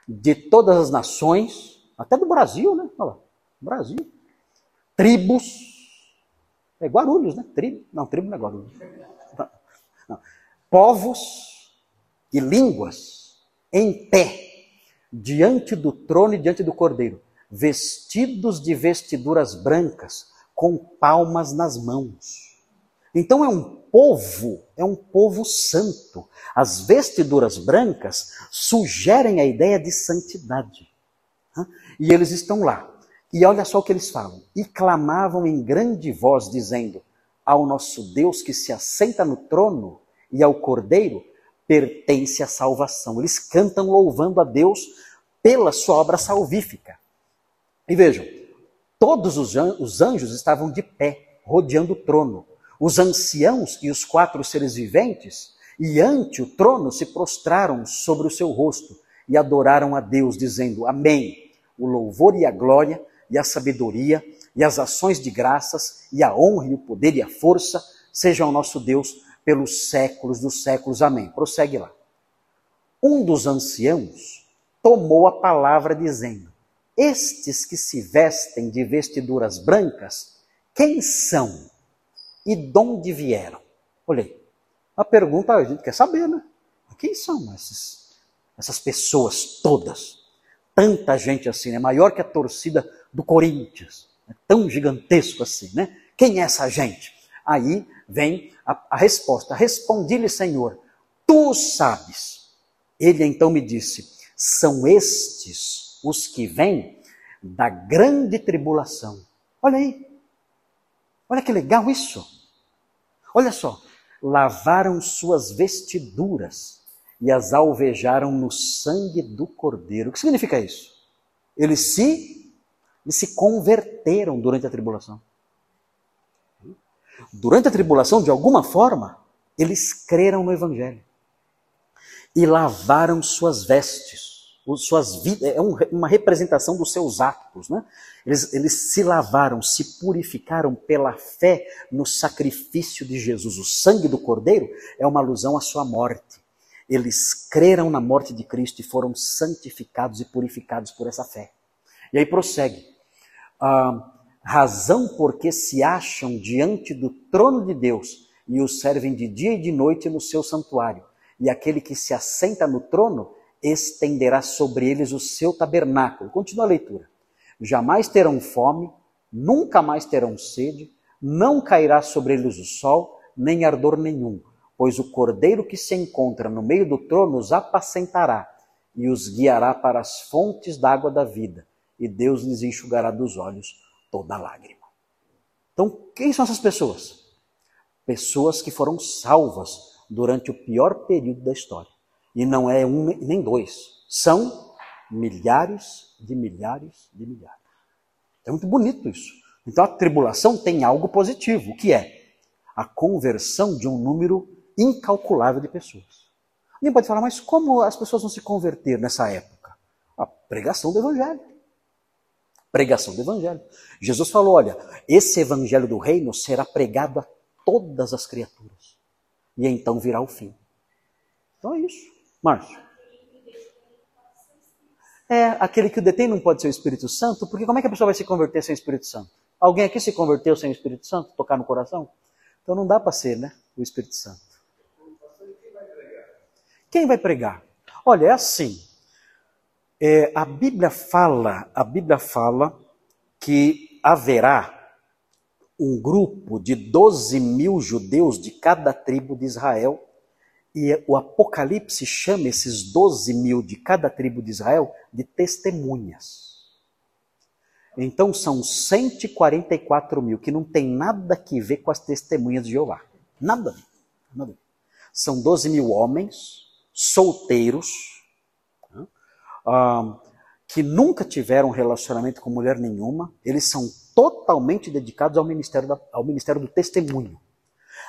De todas as nações, até do Brasil, né? Olha lá, Brasil. Tribos. É Guarulhos, né? Tribo. Não, tribo não é Guarulhos. (laughs) Não. Povos e línguas em pé, diante do trono e diante do cordeiro, vestidos de vestiduras brancas, com palmas nas mãos. Então é um povo, é um povo santo. As vestiduras brancas sugerem a ideia de santidade. E eles estão lá. E olha só o que eles falam. E clamavam em grande voz, dizendo: Ao nosso Deus que se assenta no trono e ao cordeiro pertence à salvação. Eles cantam louvando a Deus pela sua obra salvífica. E vejam, todos os anjos estavam de pé, rodeando o trono. Os anciãos e os quatro seres viventes, e ante o trono, se prostraram sobre o seu rosto e adoraram a Deus, dizendo: Amém. O louvor e a glória, e a sabedoria, e as ações de graças, e a honra e o poder e a força sejam ao nosso Deus pelos séculos dos séculos. Amém. Prossegue lá. Um dos anciãos tomou a palavra dizendo: Estes que se vestem de vestiduras brancas, quem são e de onde vieram? Olhei. A pergunta a gente quer saber, né? Quem são esses, essas pessoas todas? Tanta gente assim, né? maior que a torcida do Corinthians. É tão gigantesco assim, né? Quem é essa gente? Aí vem a, a resposta: Respondi-lhe, Senhor, tu sabes. Ele então me disse: São estes os que vêm da grande tribulação. Olha aí. Olha que legal isso. Olha só. Lavaram suas vestiduras e as alvejaram no sangue do cordeiro. O que significa isso? Eles se, eles se converteram durante a tribulação. Durante a tribulação, de alguma forma, eles creram no Evangelho e lavaram suas vestes. Suas vidas, é uma representação dos seus atos. Né? Eles, eles se lavaram, se purificaram pela fé no sacrifício de Jesus. O sangue do Cordeiro é uma alusão à sua morte. Eles creram na morte de Cristo e foram santificados e purificados por essa fé. E aí prossegue. Ah, razão porque se acham diante do trono de Deus e o servem de dia e de noite no seu santuário. E aquele que se assenta no trono estenderá sobre eles o seu tabernáculo. Continua a leitura. Jamais terão fome, nunca mais terão sede, não cairá sobre eles o sol, nem ardor nenhum, pois o cordeiro que se encontra no meio do trono os apacentará e os guiará para as fontes da água da vida, e Deus lhes enxugará dos olhos toda lágrima. Então, quem são essas pessoas? Pessoas que foram salvas durante o pior período da história. E não é um nem dois, são milhares de milhares de milhares. É muito bonito isso. Então a tribulação tem algo positivo, que é a conversão de um número incalculável de pessoas. Alguém pode falar, mas como as pessoas vão se converter nessa época? A pregação do Evangelho. Pregação do Evangelho. Jesus falou: olha, esse Evangelho do Reino será pregado a todas as criaturas. E então virá o fim. Então é isso. Márcio. É, aquele que o detém não pode ser o Espírito Santo, porque como é que a pessoa vai se converter sem o Espírito Santo? Alguém aqui se converteu sem o Espírito Santo? Tocar no coração? Então não dá para ser, né? O Espírito Santo. Quem vai pregar? Olha, é assim. É, a Bíblia fala, a Bíblia fala que haverá um grupo de 12 mil judeus de cada tribo de Israel, e o Apocalipse chama esses 12 mil de cada tribo de Israel de testemunhas. Então são 144 mil, que não tem nada que ver com as testemunhas de Jeová. Nada. nada. São 12 mil homens solteiros, uh, que nunca tiveram relacionamento com mulher nenhuma, eles são totalmente dedicados ao ministério, da, ao ministério do testemunho.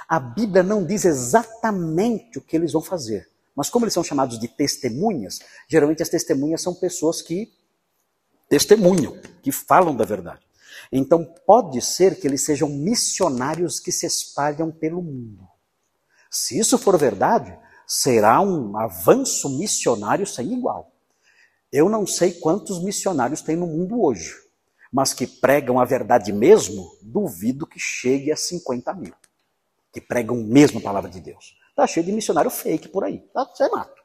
A Bíblia não diz exatamente o que eles vão fazer, mas como eles são chamados de testemunhas, geralmente as testemunhas são pessoas que testemunham, que falam da verdade. Então pode ser que eles sejam missionários que se espalham pelo mundo. Se isso for verdade, será um avanço missionário sem igual. Eu não sei quantos missionários tem no mundo hoje, mas que pregam a verdade mesmo, duvido que chegue a 50 mil. Que pregam mesmo a palavra de Deus. Está cheio de missionário fake por aí. Tá, você mata.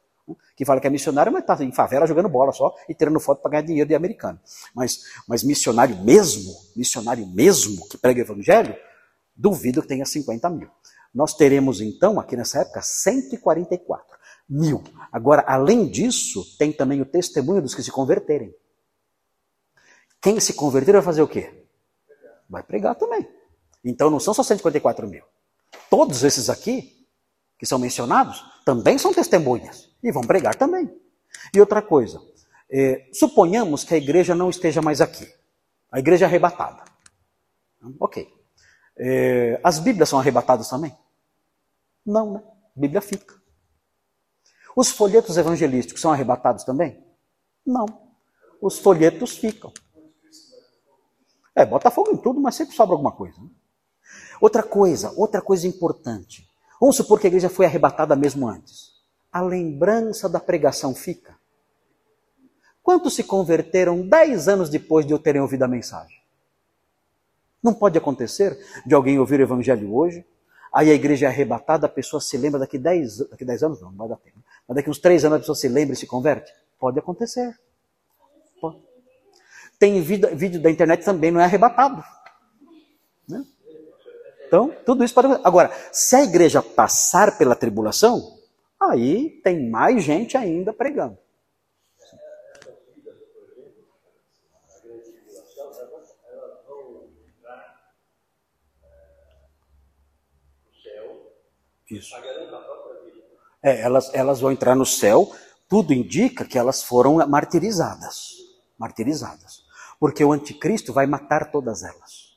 Que fala que é missionário, mas está em favela jogando bola só e tirando foto para ganhar dinheiro de americano. Mas, mas missionário mesmo, missionário mesmo que prega o evangelho, duvido que tenha 50 mil. Nós teremos então, aqui nessa época, 144 mil. Agora, além disso, tem também o testemunho dos que se converterem. Quem se converter vai fazer o quê? Vai pregar também. Então não são só 154 mil. Todos esses aqui, que são mencionados, também são testemunhas. E vão pregar também. E outra coisa, é, suponhamos que a igreja não esteja mais aqui. A igreja é arrebatada. Ok. É, as Bíblias são arrebatadas também? Não, né? A Bíblia fica. Os folhetos evangelísticos são arrebatados também? Não. Os folhetos ficam. É, bota fogo em tudo, mas sempre sobra alguma coisa. Né? Outra coisa, outra coisa importante. Vamos supor que a igreja foi arrebatada mesmo antes. A lembrança da pregação fica. Quantos se converteram dez anos depois de eu terem ouvido a mensagem? Não pode acontecer de alguém ouvir o evangelho hoje, Aí a igreja é arrebatada, a pessoa se lembra daqui 10, daqui 10 anos, não, não vai dar tempo. Mas daqui uns 3 anos a pessoa se lembra e se converte? Pode acontecer. Pode. Tem vídeo, vídeo da internet também, não é arrebatado. Então, tudo isso pode Agora, se a igreja passar pela tribulação, aí tem mais gente ainda pregando. Isso. É, elas, elas vão entrar no céu, tudo indica que elas foram martirizadas. Martirizadas. Porque o anticristo vai matar todas elas.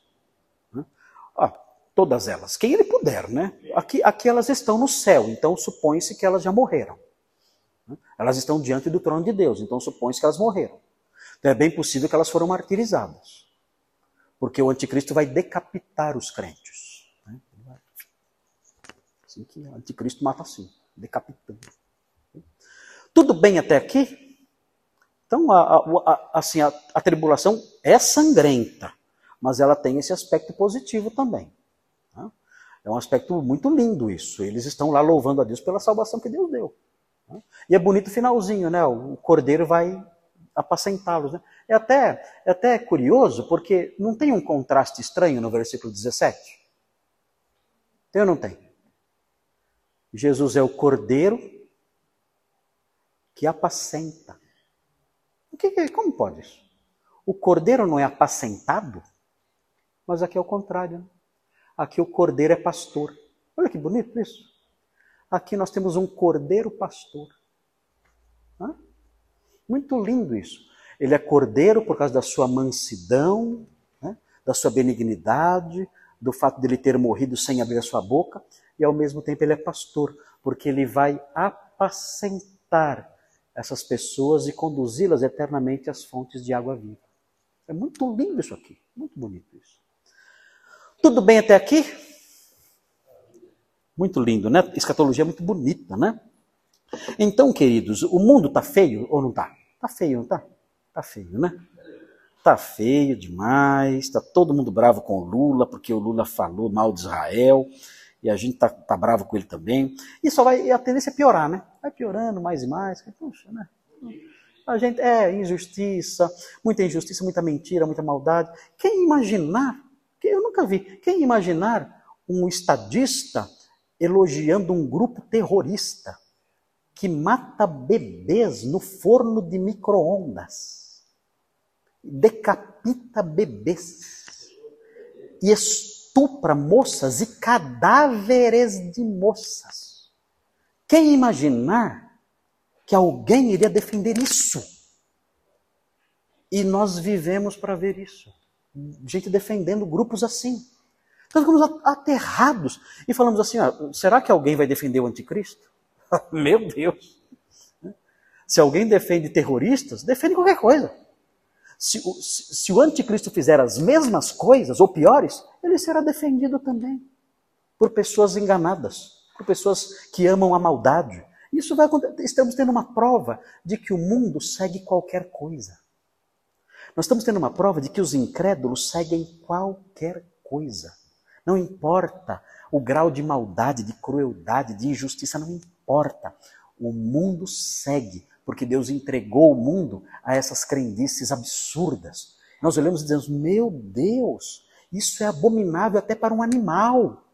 Todas elas. Quem ele puder, né? Aqui, aqui elas estão no céu, então supõe-se que elas já morreram. Elas estão diante do trono de Deus, então supõe-se que elas morreram. Então é bem possível que elas foram martirizadas. Porque o anticristo vai decapitar os crentes. Assim que o anticristo mata assim, decapitando. Tudo bem até aqui? Então, a, a, assim, a, a tribulação é sangrenta, mas ela tem esse aspecto positivo também. É um aspecto muito lindo isso. Eles estão lá louvando a Deus pela salvação que Deus deu. Né? E é bonito o finalzinho, né? O cordeiro vai apacentá-los. Né? É, até, é até curioso, porque não tem um contraste estranho no versículo 17? Tem ou não tem? Jesus é o cordeiro que apacenta. O que, como pode isso? O cordeiro não é apacentado, mas aqui é o contrário. Né? Aqui o cordeiro é pastor. Olha que bonito isso. Aqui nós temos um cordeiro pastor. Hã? Muito lindo isso. Ele é cordeiro por causa da sua mansidão, da sua benignidade, do fato de ele ter morrido sem abrir a sua boca, e ao mesmo tempo ele é pastor, porque ele vai apacentar essas pessoas e conduzi-las eternamente às fontes de água viva. É muito lindo isso aqui, muito bonito isso. Tudo bem até aqui? Muito lindo, né? Escatologia é muito bonita, né? Então, queridos, o mundo está feio ou não está? Está feio, não está? Está feio, né? Está feio demais, está todo mundo bravo com o Lula, porque o Lula falou mal de Israel, e a gente está tá bravo com ele também. E só vai, a tendência é piorar, né? Vai piorando mais e mais. Puxa, né? A gente, é, injustiça, muita injustiça, muita mentira, muita maldade. Quem imaginar, eu nunca vi, quem imaginar um estadista elogiando um grupo terrorista que mata bebês no forno de micro-ondas, decapita bebês e estupra moças e cadáveres de moças. Quem imaginar que alguém iria defender isso? E nós vivemos para ver isso. Gente defendendo grupos assim. Nós ficamos aterrados e falamos assim: ó, será que alguém vai defender o anticristo? (laughs) Meu Deus! Se alguém defende terroristas, defende qualquer coisa. Se se, se o anticristo fizer as mesmas coisas, ou piores, ele será defendido também por pessoas enganadas, por pessoas que amam a maldade. Isso vai acontecer. Estamos tendo uma prova de que o mundo segue qualquer coisa. Nós estamos tendo uma prova de que os incrédulos seguem qualquer coisa. Não importa o grau de maldade, de crueldade, de injustiça, não importa. O mundo segue, porque Deus entregou o mundo a essas crendices absurdas. Nós olhamos e dizemos: Meu Deus, isso é abominável até para um animal.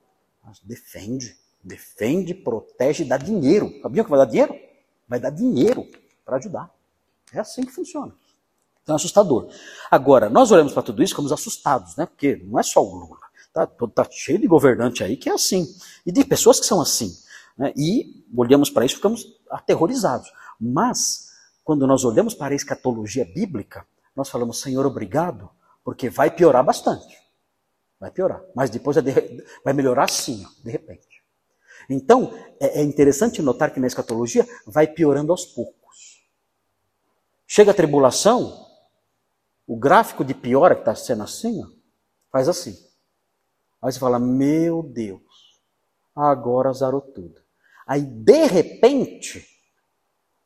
Mas defende, defende, protege dá dinheiro. Sabiam que vai dar dinheiro? Vai dar dinheiro para ajudar. É assim que funciona. Então é assustador. Agora, nós olhamos para tudo isso como assustados, né? Porque não é só o Lula. Tá, tá cheio de governante aí que é assim. E de pessoas que são assim. Né? E olhamos para isso e ficamos aterrorizados. Mas, quando nós olhamos para a escatologia bíblica, nós falamos, Senhor, obrigado, porque vai piorar bastante. Vai piorar. Mas depois vai melhorar sim, de repente. Então, é, é interessante notar que na escatologia vai piorando aos poucos. Chega a tribulação, o gráfico de piora que está sendo assim, ó, faz assim. Aí você fala, meu Deus, agora zarou tudo. Aí, de repente,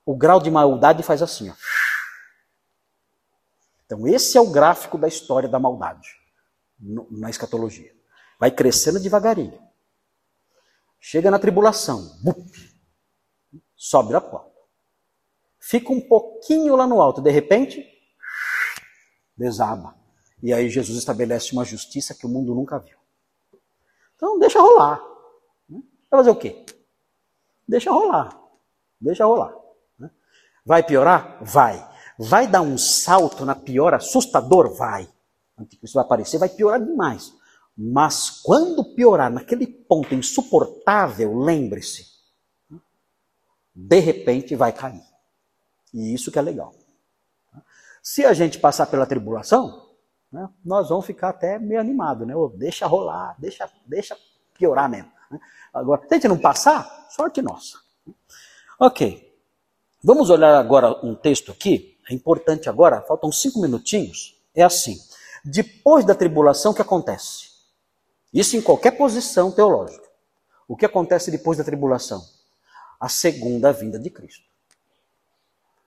o grau de maldade faz assim. Ó. Então, esse é o gráfico da história da maldade na escatologia. Vai crescendo devagarinho. Chega na tribulação, bup, sobe a porta. Fica um pouquinho lá no alto, de repente, desaba. E aí Jesus estabelece uma justiça que o mundo nunca viu. Então deixa rolar. Vai fazer o quê? Deixa rolar. Deixa rolar. Vai piorar? Vai. Vai dar um salto na pior assustador? Vai. Anticristo vai aparecer, vai piorar demais. Mas quando piorar naquele ponto insuportável, lembre-se, de repente vai cair. E isso que é legal. Se a gente passar pela tribulação, né, nós vamos ficar até meio animado, né? Oh, deixa rolar, deixa, deixa piorar mesmo. Né? Agora, se a gente não passar, sorte nossa. Ok. Vamos olhar agora um texto aqui, é importante agora, faltam cinco minutinhos. É assim: depois da tribulação, o que acontece? Isso em qualquer posição teológica. O que acontece depois da tribulação? A segunda vinda de Cristo.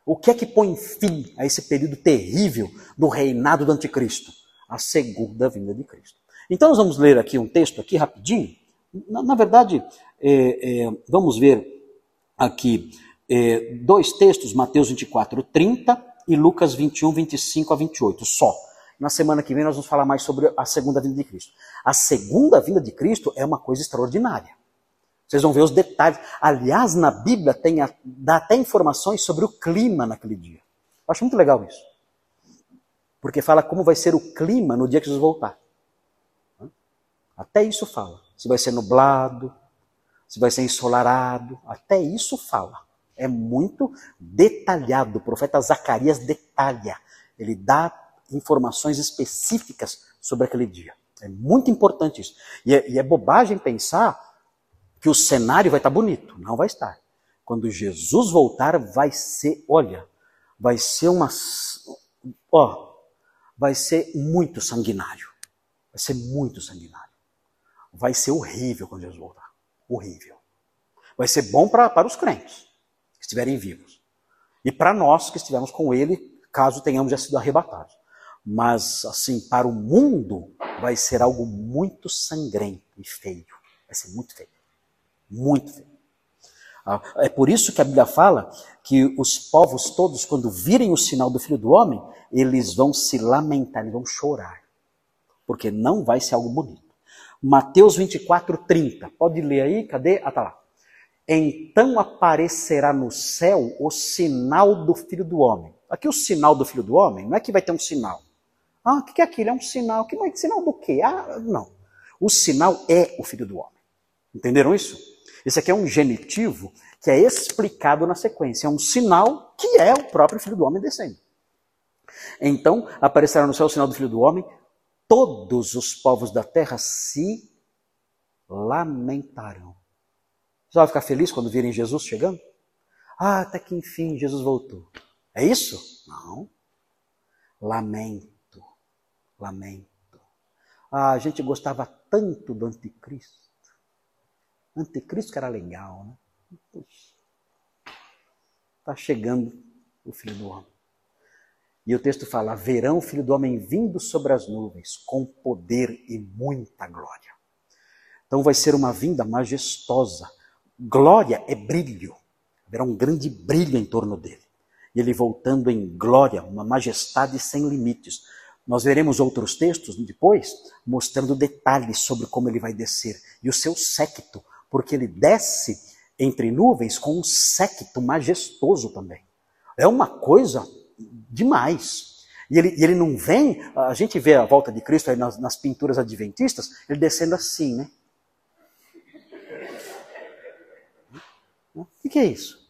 O que é que põe fim a esse período terrível do reinado do anticristo? A segunda vinda de Cristo. Então nós vamos ler aqui um texto aqui rapidinho. Na, na verdade, é, é, vamos ver aqui é, dois textos, Mateus 24, 30 e Lucas 21, 25 a 28, só. Na semana que vem nós vamos falar mais sobre a segunda vinda de Cristo. A segunda vinda de Cristo é uma coisa extraordinária. Vocês vão ver os detalhes. Aliás, na Bíblia tem a, dá até informações sobre o clima naquele dia. Eu acho muito legal isso. Porque fala como vai ser o clima no dia que Jesus voltar. Até isso fala. Se vai ser nublado, se vai ser ensolarado, até isso fala. É muito detalhado. O profeta Zacarias detalha. Ele dá informações específicas sobre aquele dia. É muito importante isso. E é, e é bobagem pensar que o cenário vai estar bonito. Não vai estar. Quando Jesus voltar, vai ser, olha, vai ser uma. Ó, vai ser muito sanguinário. Vai ser muito sanguinário. Vai ser horrível quando Jesus voltar. Horrível. Vai ser bom pra, para os crentes que estiverem vivos. E para nós que estivermos com Ele, caso tenhamos já sido arrebatados. Mas, assim, para o mundo, vai ser algo muito sangrento e feio. Vai ser muito feio. Muito feio. Ah, é por isso que a Bíblia fala que os povos todos, quando virem o sinal do Filho do Homem, eles vão se lamentar, eles vão chorar. Porque não vai ser algo bonito. Mateus 24, 30. Pode ler aí? Cadê? Ah, tá lá. Então aparecerá no céu o sinal do Filho do Homem. Aqui o sinal do Filho do Homem, não é que vai ter um sinal. Ah, o que é aquilo? É um sinal. Que sinal do quê? Ah, não. O sinal é o Filho do Homem. Entenderam isso? Esse aqui é um genitivo que é explicado na sequência. É um sinal que é o próprio Filho do Homem descendo. Então aparecerá no céu o sinal do Filho do Homem. Todos os povos da terra se lamentarão. Você vai ficar feliz quando virem Jesus chegando? Ah, até que enfim Jesus voltou. É isso? Não. Lamento, lamento. Ah, a gente gostava tanto do anticristo. Anticristo que era legal, né? Está chegando o Filho do Homem. E o texto fala: verão o Filho do Homem vindo sobre as nuvens, com poder e muita glória. Então vai ser uma vinda majestosa Glória é brilho. Haverá um grande brilho em torno dele. E ele voltando em glória, uma majestade sem limites. Nós veremos outros textos depois mostrando detalhes sobre como ele vai descer e o seu séquito, porque ele desce entre nuvens com um séquito majestoso também. É uma coisa demais. E ele, ele não vem, a gente vê a volta de Cristo aí nas, nas pinturas adventistas, ele descendo assim, né? O que, que, é isso?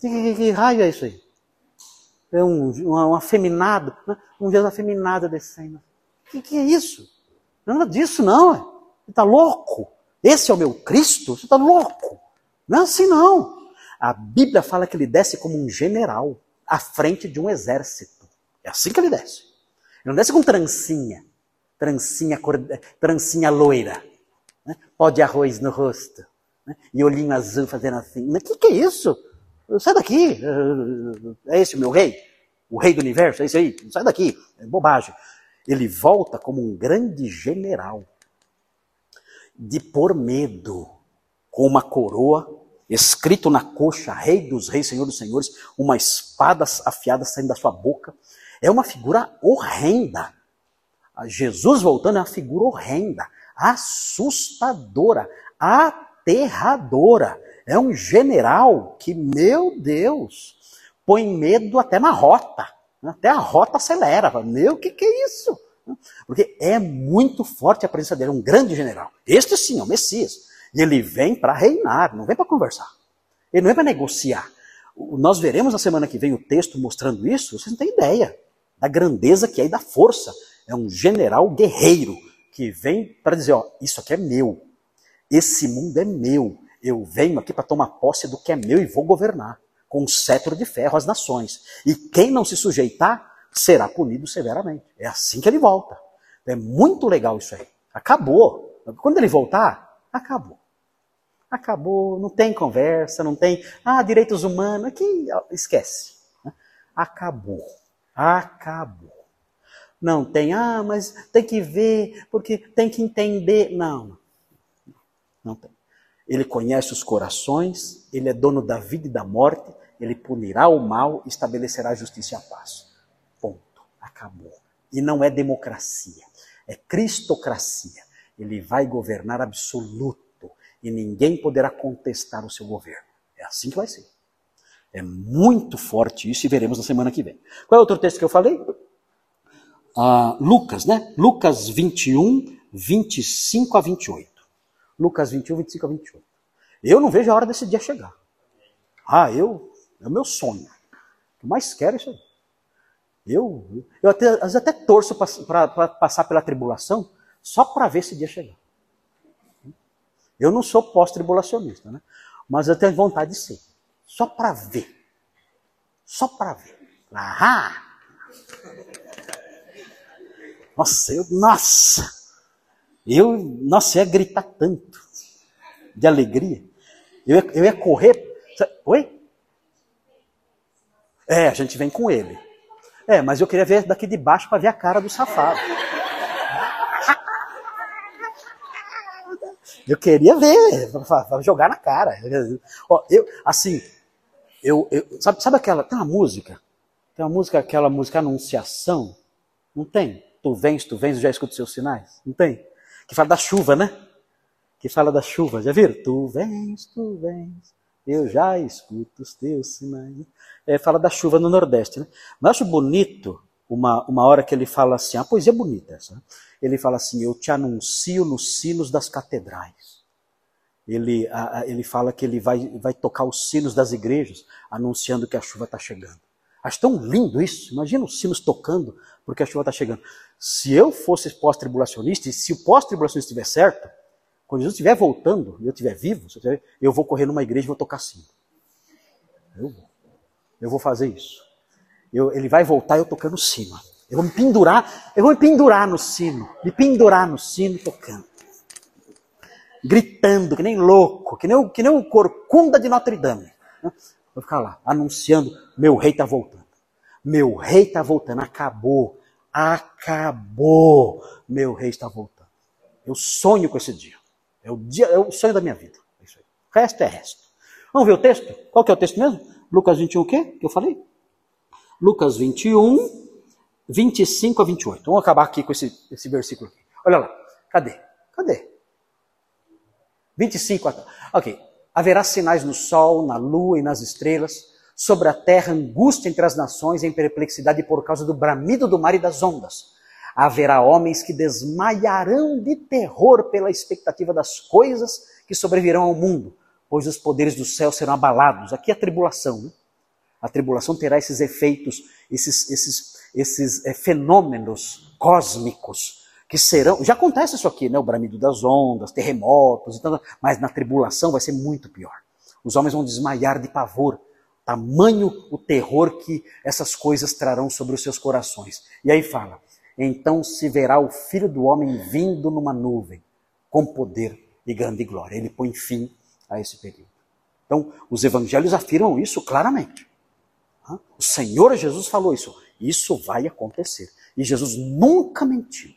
Que, que, que, raio é isso aí? É um, um, um afeminado, né? um Deus afeminado descendo. O que, que, é isso? Nada disso, não. Você está louco? Esse é o meu Cristo? Você está louco? Não é assim, não. A Bíblia fala que ele desce como um general à frente de um exército. É assim que ele desce. Ele não desce com trancinha, trancinha, trancinha loira, né? pó de arroz no rosto né? e olhinho azul fazendo assim. O que, que é isso? Sai daqui! É esse o meu rei? O rei do universo? É isso aí? Sai daqui! É bobagem. Ele volta como um grande general de por medo, com uma coroa, escrito na coxa, Rei dos Reis, Senhor dos Senhores, uma espada afiada saindo da sua boca. É uma figura horrenda. Jesus voltando é uma figura horrenda, assustadora, aterradora. É um general que, meu Deus, põe medo até na rota. Até a rota acelera. Meu, o que, que é isso? Porque é muito forte a presença dele, é um grande general. Este sim é o Messias. E ele vem para reinar, não vem para conversar. Ele não vem para negociar. Nós veremos na semana que vem o texto mostrando isso, vocês não têm ideia da grandeza que é e da força. É um general guerreiro que vem para dizer: ó, isso aqui é meu. Esse mundo é meu. Eu venho aqui para tomar posse do que é meu e vou governar com um cetro de ferro as nações. E quem não se sujeitar será punido severamente. É assim que ele volta. É muito legal isso aí. Acabou. Quando ele voltar, acabou. Acabou, não tem conversa, não tem, ah, direitos humanos, aqui esquece. Acabou. Acabou. Não tem, ah, mas tem que ver, porque tem que entender. Não, não tem. Ele conhece os corações, ele é dono da vida e da morte, ele punirá o mal estabelecerá a justiça e a paz. Acabou. E não é democracia, é cristocracia. Ele vai governar absoluto e ninguém poderá contestar o seu governo. É assim que vai ser. É muito forte isso e veremos na semana que vem. Qual é outro texto que eu falei? Ah, Lucas, né? Lucas 21, 25 a 28. Lucas 21, 25 a 28. Eu não vejo a hora desse dia chegar. Ah, eu, é o meu sonho. O que mais quero é isso aí. Eu, eu até, às vezes até torço para passar pela tribulação só para ver esse dia chegar. Eu não sou pós-tribulacionista, né? mas eu tenho vontade de ser. Só para ver. Só para ver. Ahá! Nossa, eu, nossa! Eu, nossa, eu ia gritar tanto de alegria. Eu eu ia correr. Oi? É, a gente vem com ele. É, mas eu queria ver daqui de baixo para ver a cara do safado. Eu queria ver, para jogar na cara. Ó, eu, assim, eu, eu, sabe, sabe aquela, tem uma música, tem uma música, aquela música Anunciação, não tem? Tu vens, tu vens, eu já escuto seus sinais, não tem? Que fala da chuva, né? Que fala da chuva, já viram? Tu vens, tu vens, eu já escuto os teus sinais. É, fala da chuva no Nordeste, né? Mas acho bonito uma, uma hora que ele fala assim, a poesia é bonita essa, né? ele fala assim, eu te anuncio nos sinos das catedrais. Ele, a, a, ele fala que ele vai, vai tocar os sinos das igrejas, anunciando que a chuva está chegando. Acho tão lindo isso. Imagina os sinos tocando porque a chuva está chegando. Se eu fosse pós-tribulacionista, e se o pós-tribulacionista estiver certo, quando Jesus estiver voltando e eu estiver vivo, eu vou correr numa igreja e vou tocar sino. Eu vou. Eu vou fazer isso. Eu, ele vai voltar eu tocando sino. Eu vou me pendurar, eu vou me pendurar no sino, me pendurar no sino tocando. Gritando, que nem louco, que nem, que nem um corcunda de Notre Dame. Vou ficar lá, anunciando, meu rei está voltando. Meu rei está voltando, acabou, acabou, meu rei está voltando. Eu sonho com esse dia. É o, dia, é o sonho da minha vida. É isso aí. Resto é resto. Vamos ver o texto? Qual que é o texto mesmo? Lucas 21 o quê? Que eu falei? Lucas 21, 25 a 28. Vamos acabar aqui com esse, esse versículo aqui. Olha lá. Cadê? Cadê? 25 a... Ok. Haverá sinais no sol, na lua e nas estrelas, sobre a terra angústia entre as nações em perplexidade por causa do bramido do mar e das ondas. Haverá homens que desmaiarão de terror pela expectativa das coisas que sobrevirão ao mundo, pois os poderes do céu serão abalados. Aqui é a tribulação. Né? A tribulação terá esses efeitos, esses, esses esses é, fenômenos cósmicos que serão. Já acontece isso aqui, né? O bramido das ondas, terremotos e mas na tribulação vai ser muito pior. Os homens vão desmaiar de pavor, tamanho o terror que essas coisas trarão sobre os seus corações. E aí fala: então se verá o filho do homem vindo numa nuvem, com poder e grande glória. Ele põe fim a esse período. Então, os evangelhos afirmam isso claramente. O Senhor Jesus falou isso. Isso vai acontecer. E Jesus nunca mentiu.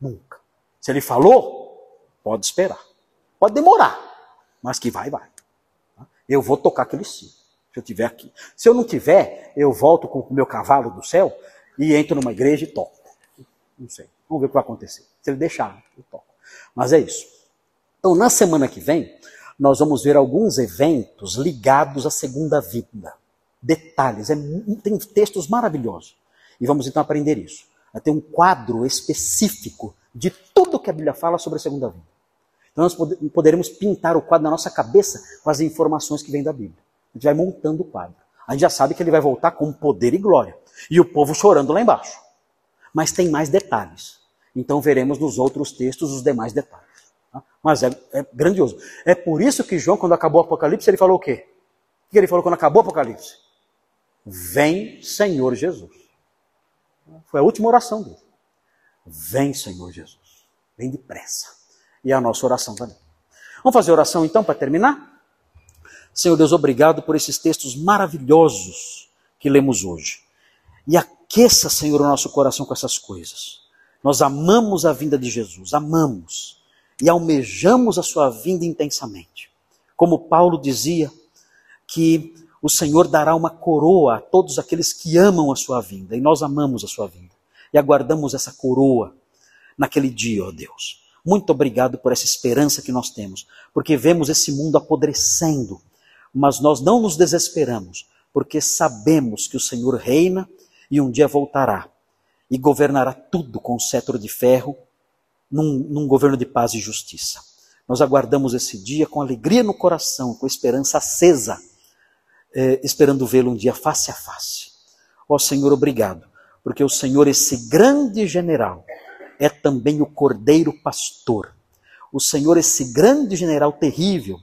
Nunca. Se ele falou, pode esperar. Pode demorar, mas que vai, vai. Eu vou tocar aquele sim, se eu tiver aqui. Se eu não tiver, eu volto com o meu cavalo do céu e entro numa igreja e toco. Não sei. Vamos ver o que vai acontecer. Se ele deixar, eu toco. Mas é isso. Então, na semana que vem, nós vamos ver alguns eventos ligados à segunda vida. Detalhes. É, tem textos maravilhosos. E vamos então aprender isso. Vai ter um quadro específico de tudo que a Bíblia fala sobre a segunda vida. Então nós poderemos pintar o quadro na nossa cabeça com as informações que vêm da Bíblia. A gente vai montando o quadro. A gente já sabe que ele vai voltar com poder e glória. E o povo chorando lá embaixo. Mas tem mais detalhes. Então veremos nos outros textos os demais detalhes. Tá? Mas é, é, grandioso. É por isso que João, quando acabou o Apocalipse, ele falou o quê? O que ele falou quando acabou o Apocalipse? Vem Senhor Jesus. Foi a última oração dele. Vem, Senhor Jesus. Vem depressa. E a nossa oração também. Vamos fazer oração então para terminar? Senhor Deus, obrigado por esses textos maravilhosos que lemos hoje. E aqueça, Senhor, o nosso coração com essas coisas. Nós amamos a vinda de Jesus, amamos e almejamos a sua vinda intensamente. Como Paulo dizia, que o Senhor dará uma coroa a todos aqueles que amam a sua vinda, e nós amamos a sua vinda, e aguardamos essa coroa naquele dia, ó Deus. Muito obrigado por essa esperança que nós temos, porque vemos esse mundo apodrecendo, mas nós não nos desesperamos, porque sabemos que o Senhor reina e um dia voltará e governará tudo com o cetro de ferro, num, num governo de paz e justiça. Nós aguardamos esse dia com alegria no coração, com esperança acesa é, esperando vê-lo um dia face a face. Ó Senhor, obrigado, porque o Senhor, esse grande general, é também o cordeiro pastor. O Senhor, esse grande general terrível,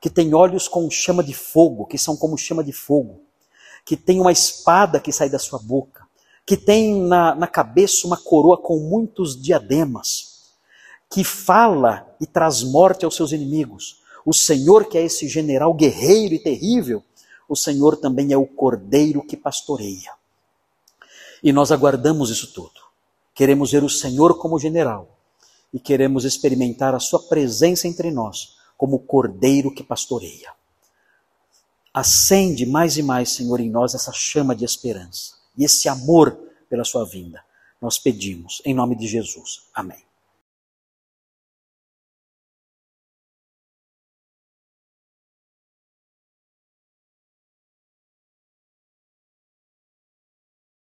que tem olhos com chama de fogo, que são como chama de fogo, que tem uma espada que sai da sua boca, que tem na, na cabeça uma coroa com muitos diademas, que fala e traz morte aos seus inimigos. O Senhor, que é esse general guerreiro e terrível, o Senhor também é o cordeiro que pastoreia. E nós aguardamos isso tudo. Queremos ver o Senhor como general e queremos experimentar a Sua presença entre nós como cordeiro que pastoreia. Acende mais e mais, Senhor, em nós essa chama de esperança e esse amor pela Sua vinda. Nós pedimos, em nome de Jesus. Amém.